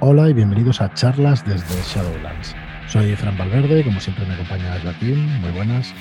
Hola y bienvenidos a charlas desde Shadowlands. Soy Fran Valverde, como siempre me acompaña Joaquín. Muy buenas.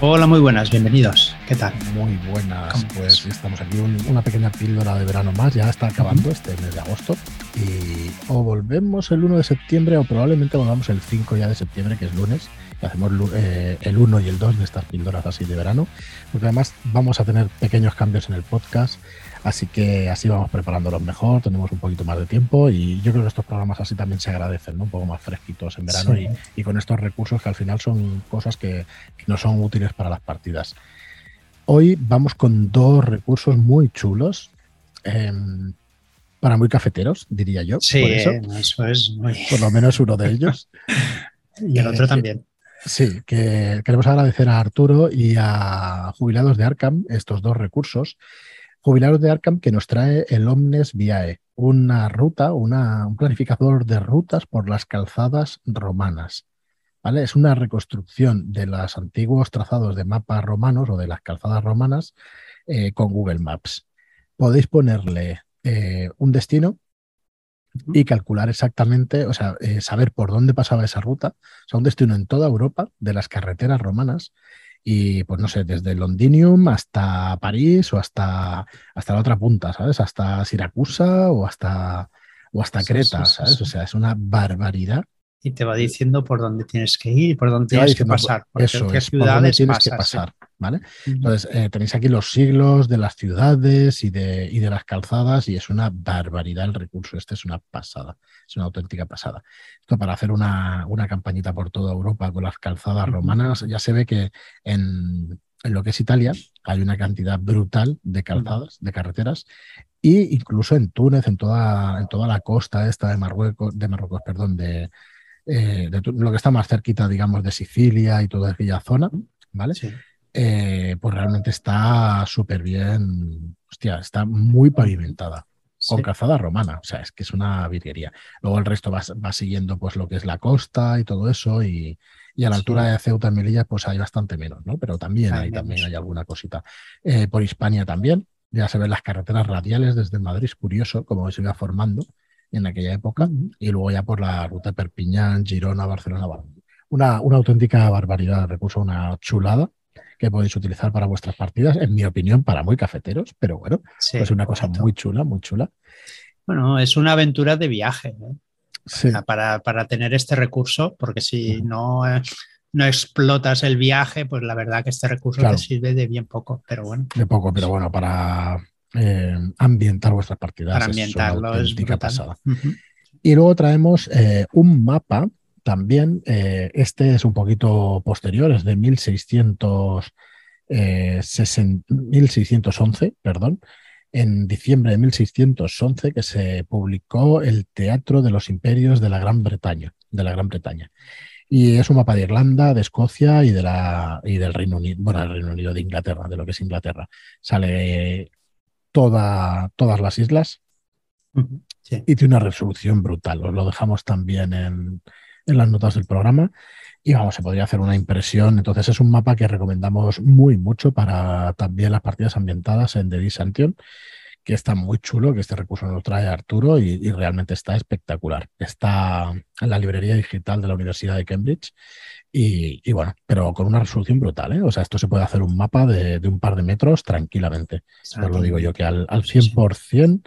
Hola, muy buenas, bienvenidos. ¿Qué tal? Muy buenas. Pues estamos aquí, una pequeña píldora de verano más. Ya está acabando este mes de agosto. Y o volvemos el 1 de septiembre o probablemente volvamos el 5 ya de septiembre, que es lunes. Y hacemos eh, el 1 y el 2 de estas píldoras así de verano. Porque además vamos a tener pequeños cambios en el podcast. Así que así vamos preparándolos mejor, tenemos un poquito más de tiempo y yo creo que estos programas así también se agradecen, ¿no? un poco más fresquitos en verano y, con estos recursos que al final son cosas que, no son útiles para las partidas. Hoy vamos con dos recursos muy chulos. Em, para muy cafeteros, diría yo. Sí, eso. es muy... Por lo menos uno de ellos. y el otro eh, también. Sí, que queremos agradecer a Arturo y a Jubilados de Arkham estos dos recursos Jubilados de Arkham que nos trae el Omnes Viae, una ruta, una, un planificador de rutas por las calzadas romanas. ¿vale? Es una reconstrucción de los antiguos trazados de mapas romanos o de las calzadas romanas eh, con Google Maps. Podéis ponerle eh, un destino y calcular exactamente, o sea, eh, saber por dónde pasaba esa ruta, o sea, un destino en toda Europa de las carreteras romanas y pues no sé, desde Londinium hasta París o hasta, hasta la otra punta, ¿sabes? Hasta Siracusa o hasta, o hasta Creta, ¿sabes? O sea, es una barbaridad. Y te va diciendo por dónde tienes que ir y por dónde tienes que pasar. eso es, por dónde tienes que pasar. ¿vale? Entonces, eh, tenéis aquí los siglos de las ciudades y de, y de las calzadas y es una barbaridad el recurso. Este es una pasada, es una auténtica pasada. Esto para hacer una, una campañita por toda Europa con las calzadas romanas, ya se ve que en, en lo que es Italia hay una cantidad brutal de calzadas, de carreteras, e incluso en Túnez, en toda, en toda la costa esta de Marruecos, de Marruecos, perdón, de, eh, de, lo que está más cerquita, digamos, de Sicilia y toda aquella zona, ¿vale? Sí. Eh, pues realmente está súper bien, hostia, está muy pavimentada. Con calzada romana, o sea, es que es una virguería. Luego el resto va, siguiendo pues lo que es la costa y todo eso, y, a la altura de Ceuta y Melilla pues hay bastante menos, ¿no? Pero también hay, también hay alguna cosita. Eh, por Hispania también, ya se ven las carreteras radiales desde Madrid, es curioso cómo se iba formando en aquella época, y luego ya por la ruta Perpiñán, Girona, Barcelona, una, una auténtica barbaridad de recurso, una chulada que podéis utilizar para vuestras partidas, en mi opinión, para muy cafeteros, pero bueno, es una cosa muy chula, muy chula. Bueno, es una aventura de viaje ¿eh? para, para, tener este recurso, porque si no, no explotas el viaje, pues la verdad que este recurso te sirve de bien poco, pero bueno. De poco, pero bueno, para eh, ambientar vuestras partidas. Para ambientarlo es, una pasada. Y luego traemos eh, un mapa también, eh, este es un poquito posterior, es de 1600, 1611, eh, perdón, en diciembre de 1611 que se publicó el Teatro de los Imperios de la Gran Bretaña, de la Gran Bretaña. Y es un mapa de Irlanda, de Escocia y, de la, y del Reino Unido, bueno, el Reino Unido de Inglaterra, de lo que es Inglaterra. Sale toda, todas las islas y tiene una resolución brutal. Os lo dejamos también en, en las notas del programa. Y vamos, se podría hacer una impresión. Entonces es un mapa que recomendamos muy mucho para también las partidas ambientadas en The Disantion, que está muy chulo, que este recurso nos trae Arturo y, realmente está espectacular. Está en la librería digital de la Universidad de Cambridge y, bueno, pero con una resolución brutal. ¿eh? O sea, esto se puede hacer un mapa de, un par de metros tranquilamente. Os lo digo yo, que al, al 100%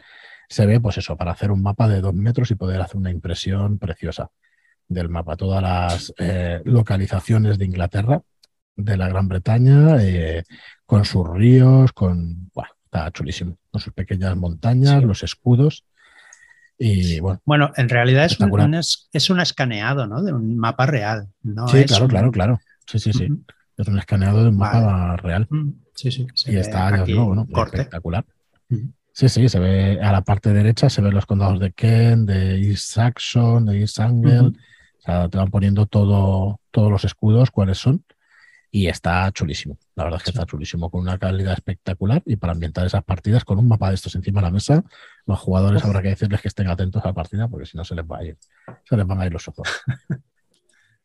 se ve, pues eso, para hacer un mapa de dos metros y poder hacer una impresión preciosa del mapa, todas las eh, localizaciones de Inglaterra, de la Gran Bretaña, eh, con sus ríos, con. Bueno, está chulísimo, con sus pequeñas montañas, los escudos. Y bueno, bueno, en realidad es un, es un escaneado ¿no? de un mapa real. ¿no? Sí, claro, claro, claro. Sí, sí, sí. Es un escaneado de un mapa real. Sí, sí. Y está, ¿no? Espectacular. Sí, sí, se ve a la parte derecha, se ven los condados de Kent, de East Saxon, de East Anglia, te van poniendo todo, todos los escudos, cuáles son, y está chulísimo. La verdad es que está chulísimo, con una calidad espectacular y para ambientar esas partidas con un mapa de estos encima de la mesa, los jugadores habrá que decirles que estén atentos a la partida porque si no se les va a ir, se les van a ir los ojos.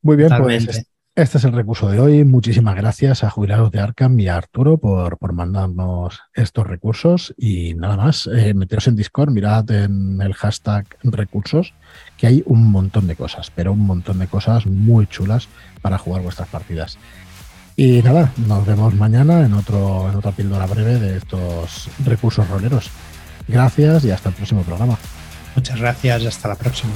Muy bien, pues Este es el recurso de hoy. Muchísimas gracias a Jubilados de Arkham y a Arturo por, por mandarnos estos recursos. Y nada más, eh, meteros en Discord, mirad en el hashtag recursos, que hay un montón de cosas, pero un montón de cosas muy chulas para jugar vuestras partidas. Y nada, nos vemos mañana en, otro, en otra píldora breve de estos recursos roleros. Gracias y hasta el próximo programa. Muchas gracias y hasta la próxima.